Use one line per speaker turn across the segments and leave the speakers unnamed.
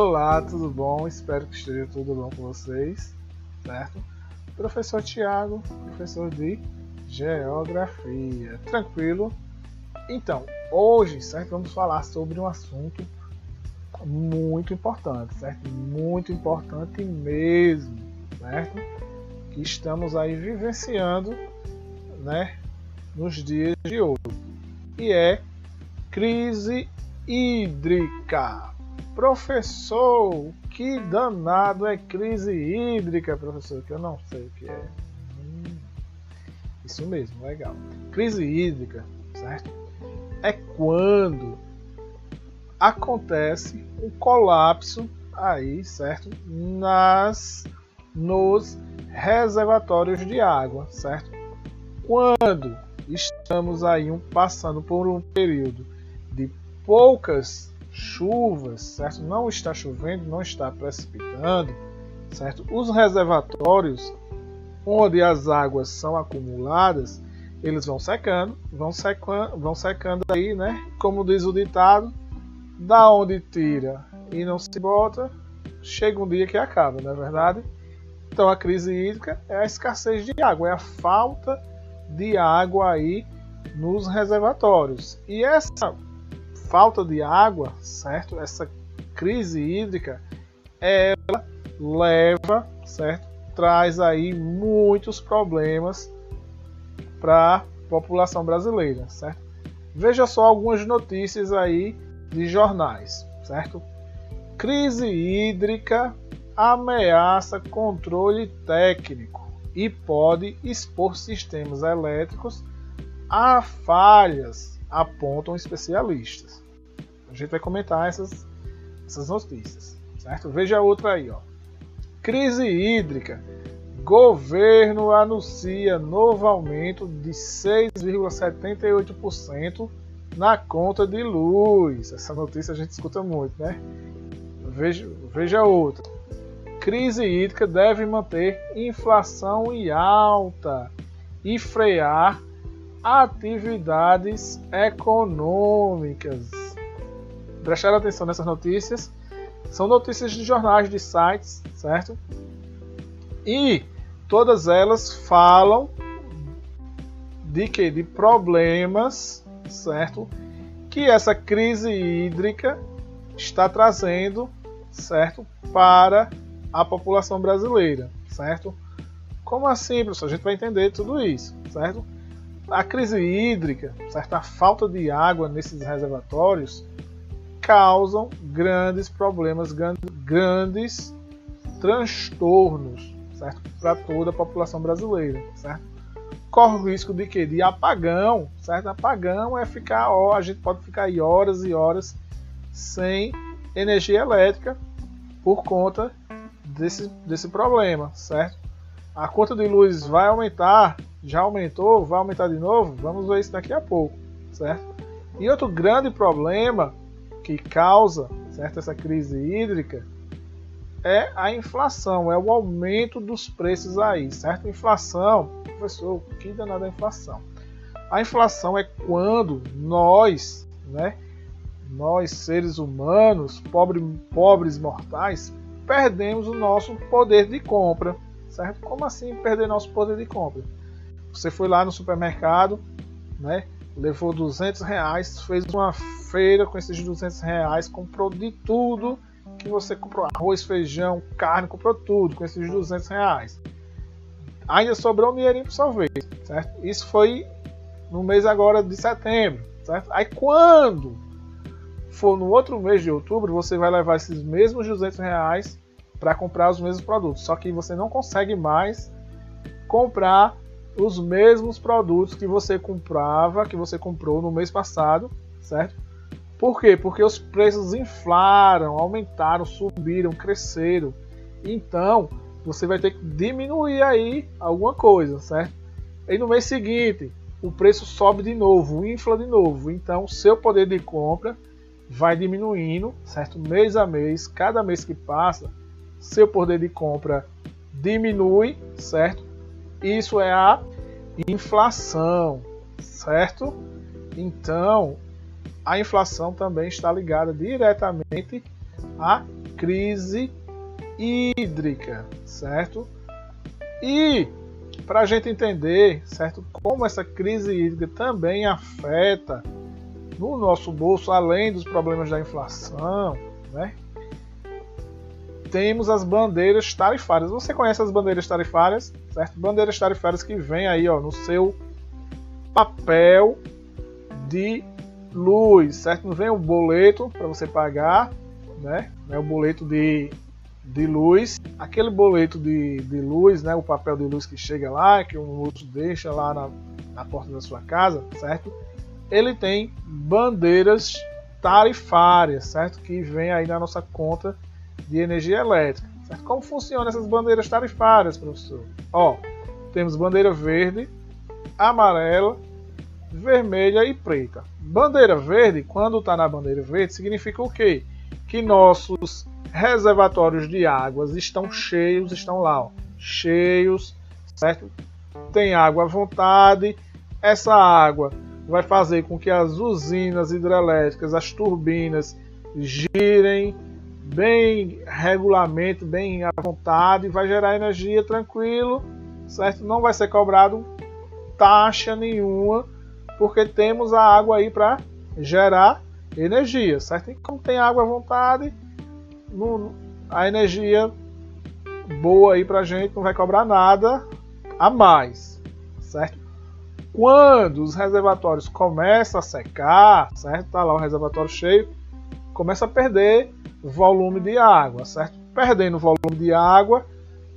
Olá, tudo bom? Espero que esteja tudo bom com vocês, certo? Professor Tiago, professor de Geografia. Tranquilo? Então, hoje, certo? Vamos falar sobre um assunto muito importante, certo? Muito importante mesmo, certo? Que estamos aí vivenciando, né? Nos dias de hoje. E é crise hídrica. Professor, que danado é crise hídrica, professor? Que eu não sei o que é. Hum, isso mesmo, legal. Crise hídrica, certo? É quando acontece um colapso aí, certo? Nas nos reservatórios de água, certo? Quando estamos aí um, passando por um período de poucas chuvas, certo? Não está chovendo, não está precipitando, certo? Os reservatórios onde as águas são acumuladas, eles vão secando, vão secando, vão secando aí, né? Como diz o ditado, da onde tira e não se bota, chega um dia que acaba, não é verdade? Então a crise hídrica é a escassez de água, é a falta de água aí nos reservatórios. E essa falta de água, certo? Essa crise hídrica, ela leva, certo? Traz aí muitos problemas para a população brasileira, certo? Veja só algumas notícias aí de jornais, certo? Crise hídrica ameaça controle técnico e pode expor sistemas elétricos a falhas apontam especialistas. A gente vai comentar essas, essas notícias, certo? Veja outra aí, ó. Crise hídrica. Governo anuncia novo aumento de 6,78% na conta de luz. Essa notícia a gente escuta muito, né? Veja, veja outra. Crise hídrica deve manter inflação em alta e frear atividades econômicas. Prestaram atenção nessas notícias? São notícias de jornais, de sites, certo? E todas elas falam de que? De problemas, certo? Que essa crise hídrica está trazendo, certo? Para a população brasileira, certo? Como assim, professor? A gente vai entender tudo isso, certo? A crise hídrica, certa falta de água nesses reservatórios causam grandes problemas, grandes transtornos, certo? Para toda a população brasileira, certo? Corre o risco de que de apagão, certo? Apagão é ficar, ó, a gente pode ficar aí horas e horas sem energia elétrica por conta desse, desse problema, certo? A conta de luz vai aumentar já aumentou, vai aumentar de novo? Vamos ver isso daqui a pouco, certo? E outro grande problema que causa certo, essa crise hídrica é a inflação, é o aumento dos preços aí, certo? Inflação, professor, que danada a inflação? A inflação é quando nós, né, nós seres humanos, pobre, pobres mortais, perdemos o nosso poder de compra, certo? Como assim perder nosso poder de compra? Você foi lá no supermercado, né? Levou 200 reais, fez uma feira com esses 200 reais, comprou de tudo que você comprou: arroz, feijão, carne, comprou tudo com esses 200 reais. Ainda sobrou um dinheirinho para sorvete, certo? Isso foi no mês agora de setembro, certo? Aí quando for no outro mês de outubro, você vai levar esses mesmos 200 reais para comprar os mesmos produtos. Só que você não consegue mais comprar os mesmos produtos que você comprava, que você comprou no mês passado, certo? Por quê? Porque os preços inflaram, aumentaram, subiram, cresceram. Então, você vai ter que diminuir aí alguma coisa, certo? E no mês seguinte, o preço sobe de novo, infla de novo. Então, seu poder de compra vai diminuindo, certo? Mês a mês, cada mês que passa, seu poder de compra diminui, certo? Isso é a inflação, certo? Então, a inflação também está ligada diretamente à crise hídrica, certo? E para a gente entender, certo, como essa crise hídrica também afeta no nosso bolso, além dos problemas da inflação, né? Temos as bandeiras tarifárias. Você conhece as bandeiras tarifárias, certo? Bandeiras tarifárias que vem aí, ó, no seu papel de luz, certo? Não vem o boleto para você pagar, né? É o boleto de, de luz. Aquele boleto de, de luz, né? O papel de luz que chega lá, que o moço deixa lá na, na porta da sua casa, certo? Ele tem bandeiras tarifárias, certo? Que vem aí na nossa conta de energia elétrica. Certo? Como funcionam essas bandeiras tarifárias, professor? Ó, temos bandeira verde, amarela, vermelha e preta. Bandeira verde, quando está na bandeira verde, significa o quê? Que nossos reservatórios de águas estão cheios, estão lá, ó, cheios, certo? Tem água à vontade. Essa água vai fazer com que as usinas hidrelétricas, as turbinas girem bem regularmente, bem à vontade, vai gerar energia tranquilo, certo? Não vai ser cobrado taxa nenhuma porque temos a água aí para gerar energia, certo? E como tem água à vontade, a energia boa aí para a gente não vai cobrar nada a mais, certo? Quando os reservatórios começam a secar, certo? Tá lá o reservatório cheio, começa a perder volume de água, certo? Perdendo volume de água,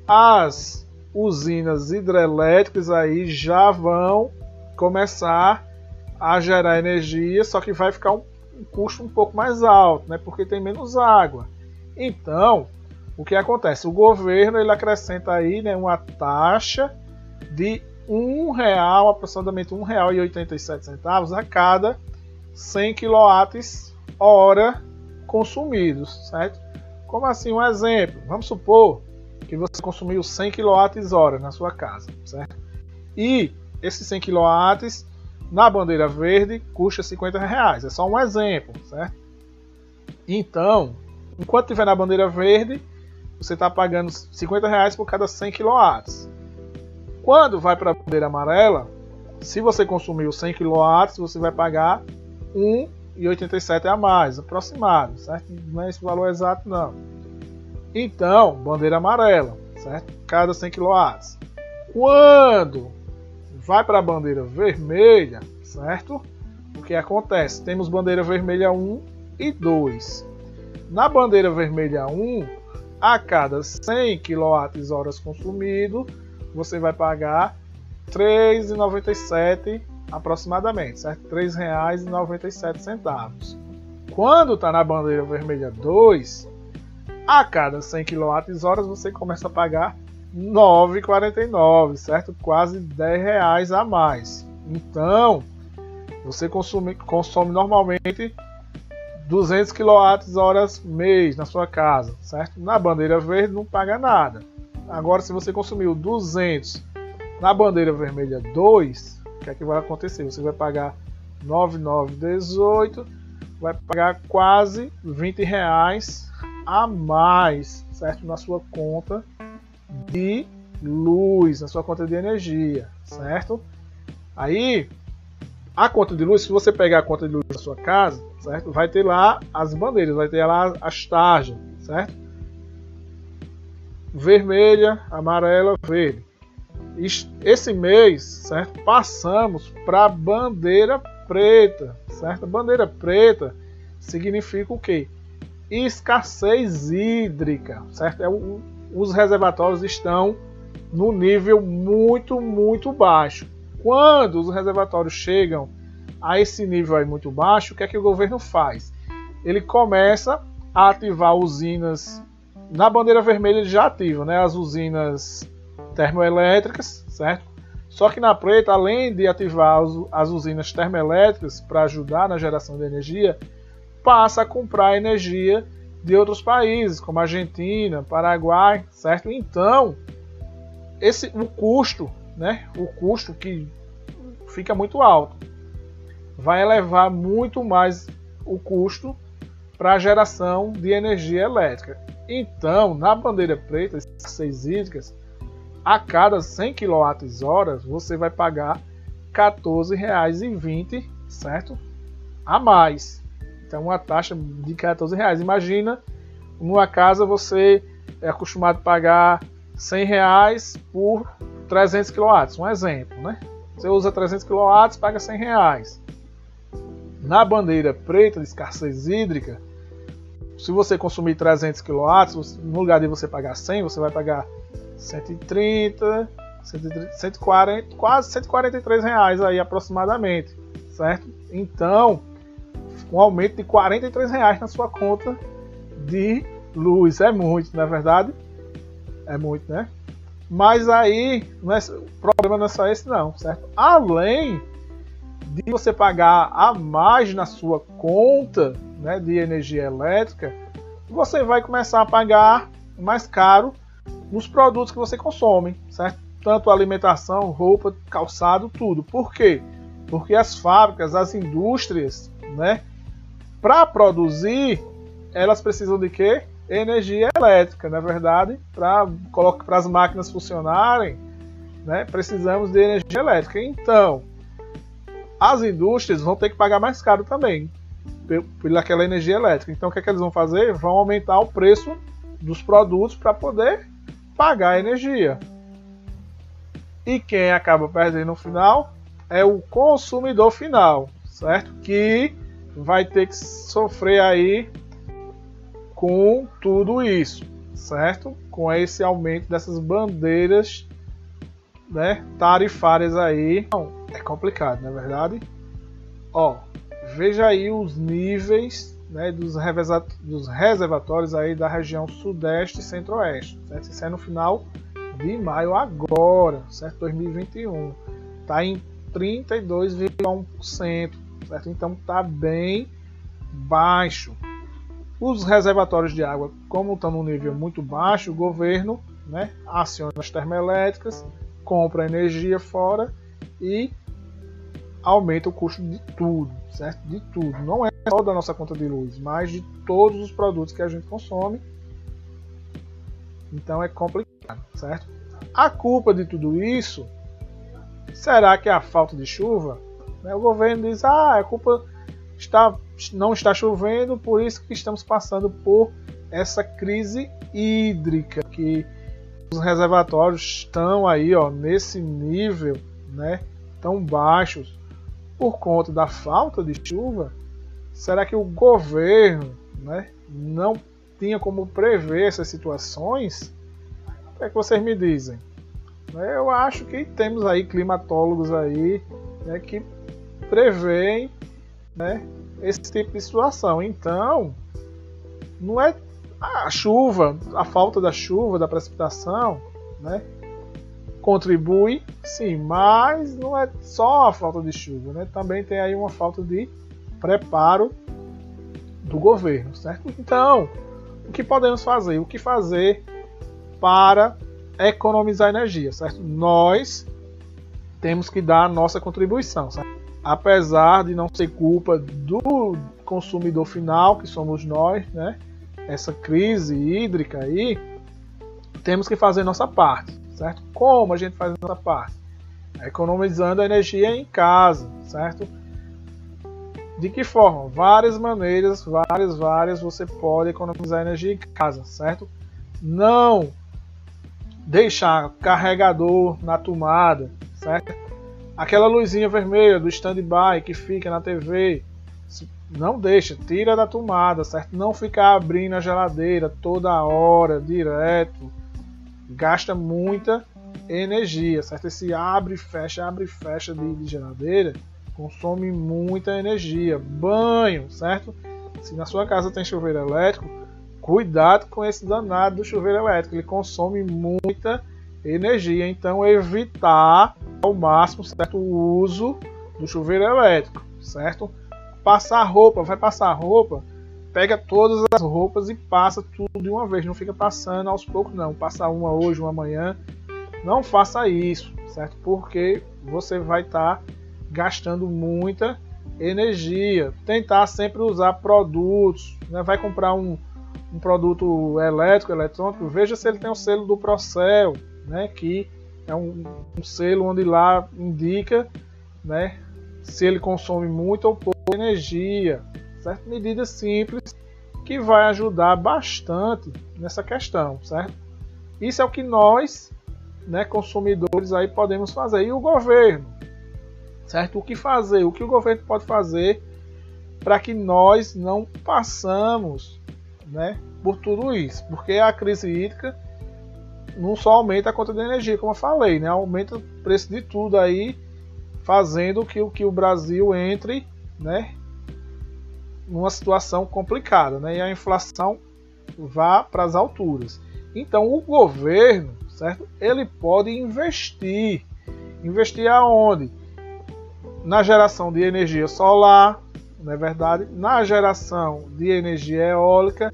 as usinas hidrelétricas aí já vão começar a gerar energia, só que vai ficar um, um custo um pouco mais alto, né? Porque tem menos água. Então, o que acontece? O governo ele acrescenta aí né, uma taxa de um real, aproximadamente um real e 87 centavos a cada 100 kWh consumidos, certo? Como assim? Um exemplo. Vamos supor que você consumiu 100 kWh na sua casa, certo? E esses 100 kW na bandeira verde custa 50 reais. É só um exemplo, certo? Então, enquanto tiver na bandeira verde, você está pagando 50 reais por cada 100 kW. Quando vai para a bandeira amarela, se você consumiu 100 kW, você vai pagar 1,87 a mais, aproximado, certo? Não é esse valor exato não. Então, bandeira amarela, certo? Cada 100 kW. Quando vai para a bandeira vermelha, certo? O que acontece? Temos bandeira vermelha 1 e 2. Na bandeira vermelha 1, a cada 100 kWh consumido, você vai pagar R$ 3,97 aproximadamente? R$ 3,97. Quando está na bandeira vermelha 2, a cada 100 kWh você começa a pagar 9,49, certo? Quase 10 reais a mais. Então, você consome, consome normalmente 200 kWh mês na sua casa, certo? Na bandeira verde não paga nada. Agora, se você consumiu 200 na bandeira vermelha 2, o que é que vai acontecer? Você vai pagar 9,918, vai pagar quase 20 reais a mais, certo? Na sua conta de luz, na sua conta de energia, certo? Aí, a conta de luz, se você pegar a conta de luz da sua casa, certo? Vai ter lá as bandeiras, vai ter lá as tarjas, certo? Vermelha, amarela, verde. Esse mês, certo? Passamos para bandeira preta, certo? Bandeira preta significa o quê? Escassez hídrica, certo? É os reservatórios estão no nível muito, muito baixo. Quando os reservatórios chegam a esse nível aí muito baixo, o que é que o governo faz? Ele começa a ativar usinas. Na bandeira vermelha ele já ativa, né? As usinas termoelétricas, certo? Só que na preta, além de ativar as usinas termoelétricas para ajudar na geração de energia, passa a comprar energia de outros países, como Argentina, Paraguai, certo? Então, esse o custo, né? O custo que fica muito alto, vai elevar muito mais o custo para a geração de energia elétrica. Então, na bandeira preta, escassez hídricas, a cada 100 kWh você vai pagar R$ 14,20, certo? A mais. Então, uma taxa de R$ 14,00. Imagina, numa casa você é acostumado a pagar 100 reais por 300 kW, um exemplo, né? Você usa 300 kW, paga 100 reais. Na bandeira preta de escassez hídrica, se você consumir 300 kW, no lugar de você pagar 100, você vai pagar 130, 140, quase 143 reais aí aproximadamente, certo? Então, um aumento de 43 reais na sua conta de luz é muito, não é verdade? É muito, né? Mas aí não é, o problema não é só esse não, certo? Além de você pagar a mais na sua conta né, de energia elétrica, você vai começar a pagar mais caro nos produtos que você consome, certo? Tanto alimentação, roupa, calçado, tudo. Por quê? Porque as fábricas, as indústrias, né, para produzir, elas precisam de quê? Energia elétrica, na é verdade, para as máquinas funcionarem, né, precisamos de energia elétrica. Então, as indústrias vão ter que pagar mais caro também pelaquela energia elétrica. Então, o que, é que eles vão fazer? Vão aumentar o preço dos produtos para poder pagar a energia. E quem acaba perdendo no final é o consumidor final, certo? Que vai ter que sofrer aí com tudo isso, certo? Com esse aumento dessas bandeiras né, tarifárias aí. Não, é complicado, não é verdade? Ó, veja aí os níveis né, dos, dos, reservatórios aí da região sudeste e centro-oeste. Isso é no final de maio agora, certo? 2021. Está em 32,1%, certo? Então está bem baixo. Os reservatórios de água, como estão no nível muito baixo, o governo né, aciona as termoelétricas, compra energia fora e aumenta o custo de tudo, certo? De tudo. Não é só da nossa conta de luz, mas de todos os produtos que a gente consome. Então é complicado, certo? A culpa de tudo isso será que é a falta de chuva? Né, o governo diz: ah, a culpa está, não está chovendo, por isso que estamos passando por essa crise hídrica que os reservatórios estão aí, ó, nesse nível, né, tão baixos por conta da falta de chuva, será que o governo né, não tinha como prever essas situações? O que, é que vocês me dizem? Eu acho que temos aí climatólogos aí né, que preveem né, esse tipo de situação. Então, não é a chuva, a falta da chuva, da precipitação, né, contribui, sim, mas não é só a falta de chuva, né? Também tem aí uma falta de preparo do governo, certo? Então, o que podemos fazer? O que fazer para economizar energia, certo? Nós temos que dar a nossa contribuição, certo? Apesar de não ser culpa do consumidor final, que somos nós, né? Essa crise hídrica aí, temos que fazer nossa parte certo? Como a gente faz a nossa parte? Economizando energia em casa, certo? De que forma? Várias maneiras, várias, várias, você pode economizar energia em casa, certo? Não deixar carregador na tomada, certo? Aquela luzinha vermelha do standby que fica na TV, não deixa, tira da tomada, certo? Não ficar abrindo a geladeira toda hora, direto, gasta muita energia, certo? Esse abre e fecha, abre e fecha de, de geladeira consome muita energia. Banho, certo? Se na sua casa tem chuveiro elétrico, cuidado com esse danado do chuveiro elétrico, ele consome muita energia, então evitar ao máximo certo o uso do chuveiro elétrico, certo? Passar roupa, vai passar roupa, pega todas as roupas e passa tudo de uma vez, não fica passando aos poucos não, passa uma hoje, uma amanhã, não faça isso, certo? Porque você vai estar tá gastando muita energia. Tentar sempre usar produtos, né? vai comprar um, um produto elétrico, eletrônico, veja se ele tem o selo do Procel, né, que é um, um selo onde lá indica né, se ele consome muito ou pouco energia, certo? Medidas simples que vai ajudar bastante nessa questão, certo? Isso é o que nós, né, consumidores aí podemos fazer e o governo, certo? O que fazer? O que o governo pode fazer para que nós não passamos, né, por tudo isso? Porque a crise hídrica não só aumenta a conta de energia, como eu falei, né? Aumenta o preço de tudo aí, fazendo que, que o Brasil entre, né, numa situação complicada, né? E a inflação vá para as alturas. Então, o governo, certo? Ele pode investir. Investir aonde? Na geração de energia solar, não é verdade? Na geração de energia eólica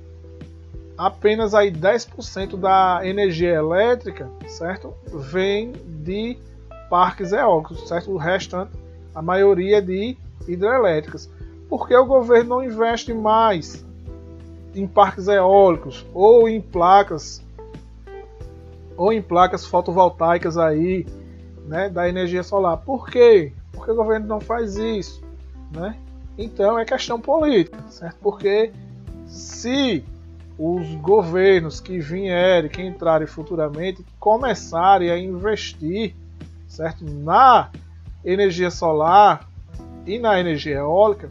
apenas aí 10% da energia elétrica, certo? Vem de parques eólicos, certo? O restante, a maioria de hidrelétricas. Por que o governo não investe mais em parques eólicos ou em placas ou em placas fotovoltaicas aí, né, da energia solar? Por quê? O governo não faz isso, né? Então é questão política, certo? Porque se os governos que vierem, que entrarem futuramente, começarem a investir certo? na energia solar e na energia eólica,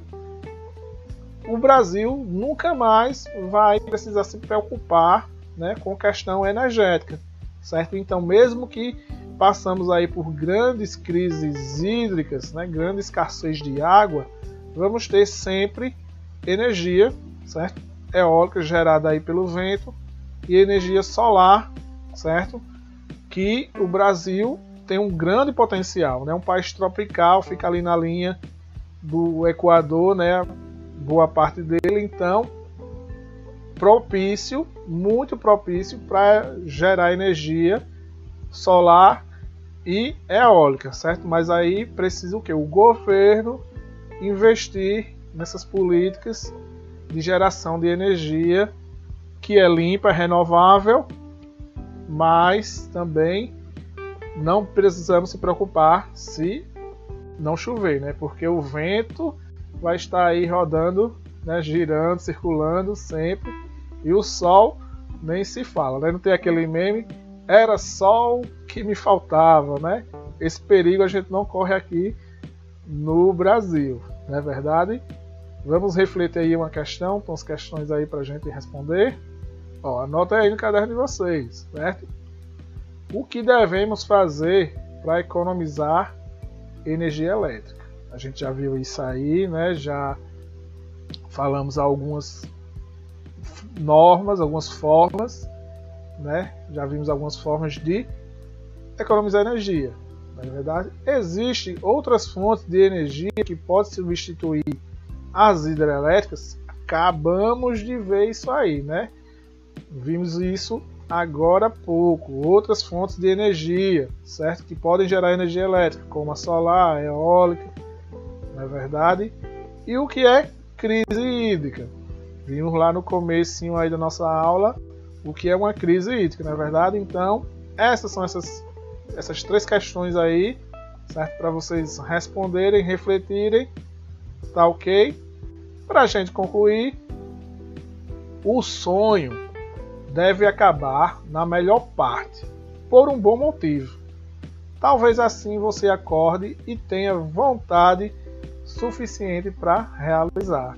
o Brasil nunca mais vai precisar se preocupar né, com questão energética, certo? Então, mesmo que passamos aí por grandes crises hídricas, né, grande escassez de água, vamos ter sempre energia, certo? eólica gerada aí pelo vento e energia solar, certo? Que o Brasil tem um grande potencial, né? Um país tropical, fica ali na linha do Equador, né? Boa parte dele, então propício, muito propício para gerar energia solar e eólica, certo? Mas aí precisa o que? O governo investir nessas políticas de geração de energia que é limpa, renovável, mas também não precisamos se preocupar se não chover, né? Porque o vento vai estar aí rodando, né? girando, circulando sempre, e o sol nem se fala, né? Não tem aquele meme, era sol que me faltava, né? Esse perigo a gente não corre aqui no Brasil, não é verdade? Vamos refletir aí uma questão, com as questões aí para a gente responder. Ó, anota aí no caderno de vocês, certo? O que devemos fazer para economizar energia elétrica? A gente já viu isso aí, né? Já falamos algumas normas, algumas formas, né? Já vimos algumas formas de economizar energia. Na é verdade, existem outras fontes de energia que podem substituir as hidrelétricas, acabamos de ver isso aí, né? Vimos isso agora há pouco. Outras fontes de energia, certo? Que podem gerar energia elétrica, como a solar, a eólica, não é verdade? E o que é crise hídrica? Vimos lá no começo aí da nossa aula o que é uma crise hídrica, não é verdade? Então, essas são essas, essas três questões aí, certo? Para vocês responderem, refletirem, tá ok? Para a gente concluir, o sonho deve acabar na melhor parte, por um bom motivo. Talvez assim você acorde e tenha vontade suficiente para realizar.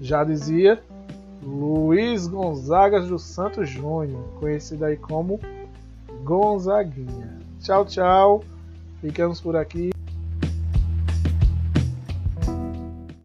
Já dizia Luiz Gonzaga dos Santos Júnior, conhecido aí como Gonzaguinha. Tchau, tchau. Ficamos por aqui.